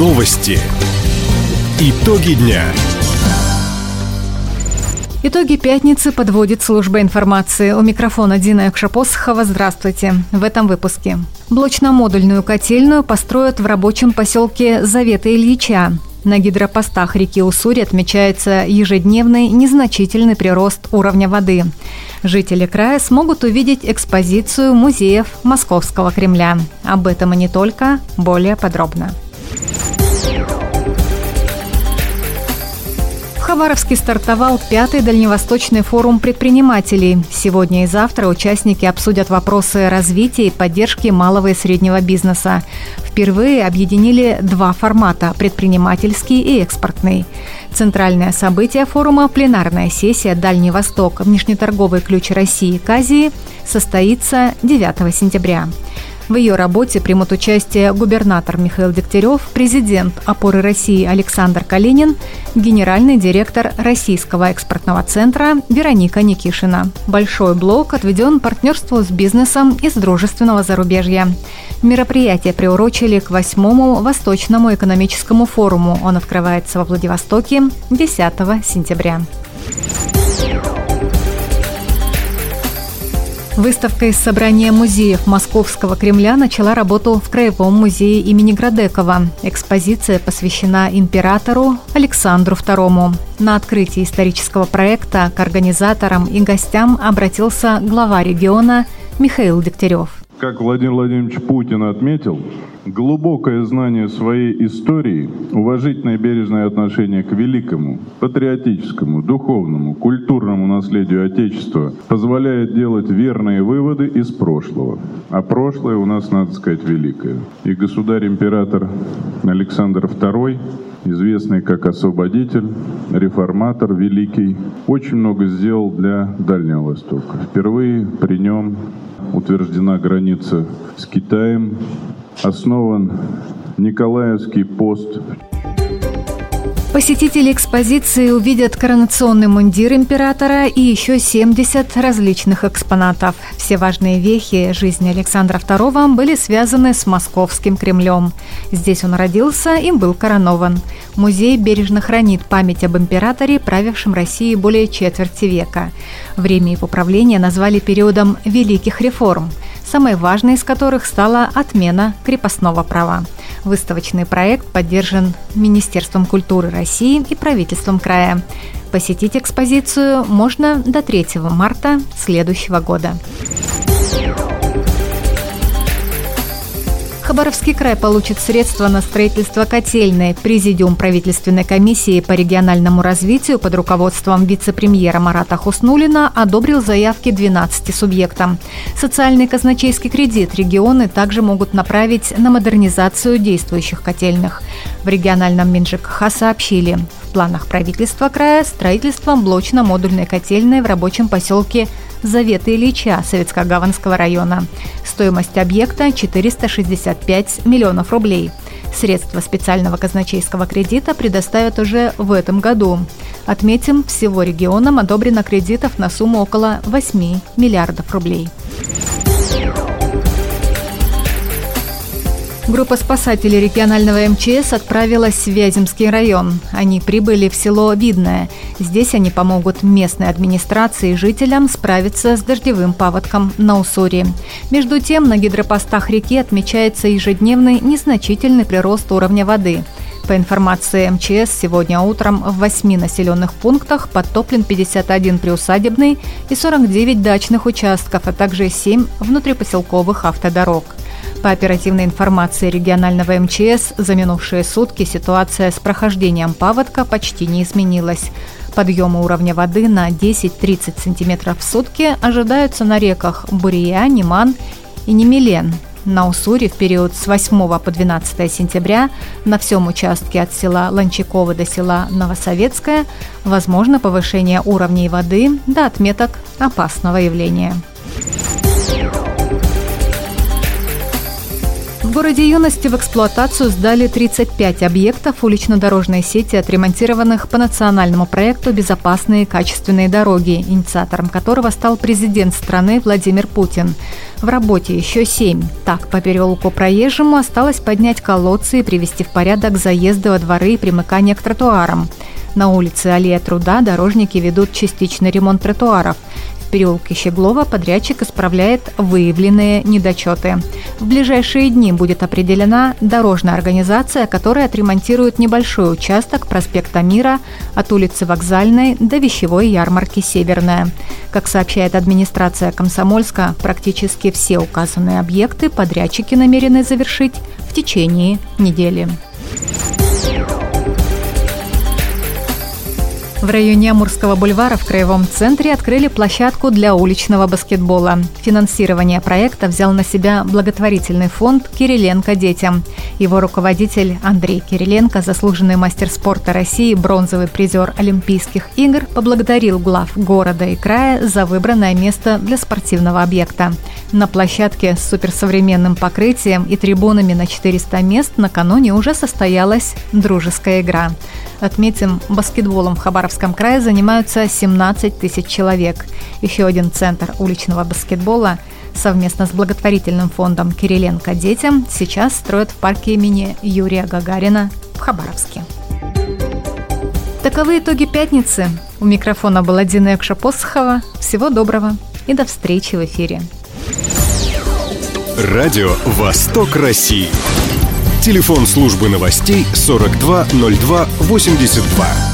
Новости. Итоги дня. Итоги пятницы подводит служба информации. У микрофона Дина Якшапосхова. Здравствуйте. В этом выпуске. Блочно-модульную котельную построят в рабочем поселке Завета Ильича. На гидропостах реки Уссури отмечается ежедневный незначительный прирост уровня воды. Жители края смогут увидеть экспозицию музеев Московского Кремля. Об этом и не только, более подробно. Хабаровске стартовал пятый дальневосточный форум предпринимателей. Сегодня и завтра участники обсудят вопросы развития и поддержки малого и среднего бизнеса. Впервые объединили два формата – предпринимательский и экспортный. Центральное событие форума – пленарная сессия «Дальний Восток. Внешнеторговый ключ России к Азии» состоится 9 сентября. В ее работе примут участие губернатор Михаил Дегтярев, президент «Опоры России» Александр Калинин, генеральный директор Российского экспортного центра Вероника Никишина. Большой блок отведен партнерству с бизнесом из дружественного зарубежья. Мероприятие приурочили к восьмому Восточному экономическому форуму. Он открывается во Владивостоке 10 сентября. Выставка из собрания музеев Московского Кремля начала работу в Краевом музее имени Градекова. Экспозиция посвящена императору Александру II. На открытии исторического проекта к организаторам и гостям обратился глава региона Михаил Дегтярев. Как Владимир Владимирович Путин отметил, глубокое знание своей истории, уважительное и бережное отношение к великому, патриотическому, духовному, культурному наследию Отечества позволяет делать верные выводы из прошлого. А прошлое у нас, надо сказать, великое. И государь-император Александр II известный как освободитель, реформатор великий, очень много сделал для Дальнего Востока. Впервые при нем утверждена граница с Китаем, основан Николаевский пост Посетители экспозиции увидят коронационный мундир императора и еще 70 различных экспонатов. Все важные вехи жизни Александра II были связаны с московским Кремлем. Здесь он родился и был коронован. Музей бережно хранит память об императоре, правившем Россией более четверти века. Время его правления назвали периодом великих реформ – самой важной из которых стала отмена крепостного права. Выставочный проект поддержан Министерством культуры России и правительством края. Посетить экспозицию можно до 3 марта следующего года. Хабаровский край получит средства на строительство котельной. Президиум правительственной комиссии по региональному развитию под руководством вице-премьера Марата Хуснулина одобрил заявки 12 субъектам. Социальный казначейский кредит регионы также могут направить на модернизацию действующих котельных. В региональном МинЖКХ сообщили, в планах правительства края строительство блочно-модульной котельной в рабочем поселке Завета Ильича Советско-Гаванского района. Стоимость объекта 465 миллионов рублей. Средства специального казначейского кредита предоставят уже в этом году. Отметим, всего регионам одобрено кредитов на сумму около 8 миллиардов рублей. Группа спасателей регионального МЧС отправилась в Вяземский район. Они прибыли в село Видное. Здесь они помогут местной администрации и жителям справиться с дождевым паводком на Уссури. Между тем, на гидропостах реки отмечается ежедневный незначительный прирост уровня воды. По информации МЧС, сегодня утром в 8 населенных пунктах подтоплен 51 приусадебный и 49 дачных участков, а также 7 внутрипоселковых автодорог. По оперативной информации регионального МЧС, за минувшие сутки ситуация с прохождением паводка почти не изменилась. Подъемы уровня воды на 10-30 см в сутки ожидаются на реках Бурия, Неман и Немелен. На Уссури в период с 8 по 12 сентября на всем участке от села Ланчакова до села Новосоветское возможно повышение уровней воды до отметок опасного явления. Городе Юности в эксплуатацию сдали 35 объектов улично-дорожной сети, отремонтированных по национальному проекту «Безопасные качественные дороги», инициатором которого стал президент страны Владимир Путин. В работе еще семь. Так, по переулку проезжему осталось поднять колодцы и привести в порядок заезды во дворы и примыкание к тротуарам. На улице Аллея Труда дорожники ведут частичный ремонт тротуаров переулке Щеглова подрядчик исправляет выявленные недочеты. В ближайшие дни будет определена дорожная организация, которая отремонтирует небольшой участок проспекта Мира от улицы Вокзальной до вещевой ярмарки «Северная». Как сообщает администрация Комсомольска, практически все указанные объекты подрядчики намерены завершить в течение недели. В районе Амурского бульвара в Краевом центре открыли площадку для уличного баскетбола. Финансирование проекта взял на себя благотворительный фонд «Кириленко детям». Его руководитель Андрей Кириленко, заслуженный мастер спорта России, бронзовый призер Олимпийских игр, поблагодарил глав города и края за выбранное место для спортивного объекта. На площадке с суперсовременным покрытием и трибунами на 400 мест накануне уже состоялась дружеская игра. Отметим, баскетболом в Хабаровском крае занимаются 17 тысяч человек. Еще один центр уличного баскетбола совместно с благотворительным фондом «Кириленко детям» сейчас строят в парке имени Юрия Гагарина в Хабаровске. Таковы итоги пятницы. У микрофона была Дина Экша-Посохова. Всего доброго и до встречи в эфире. Радио «Восток России». Телефон службы новостей 420282.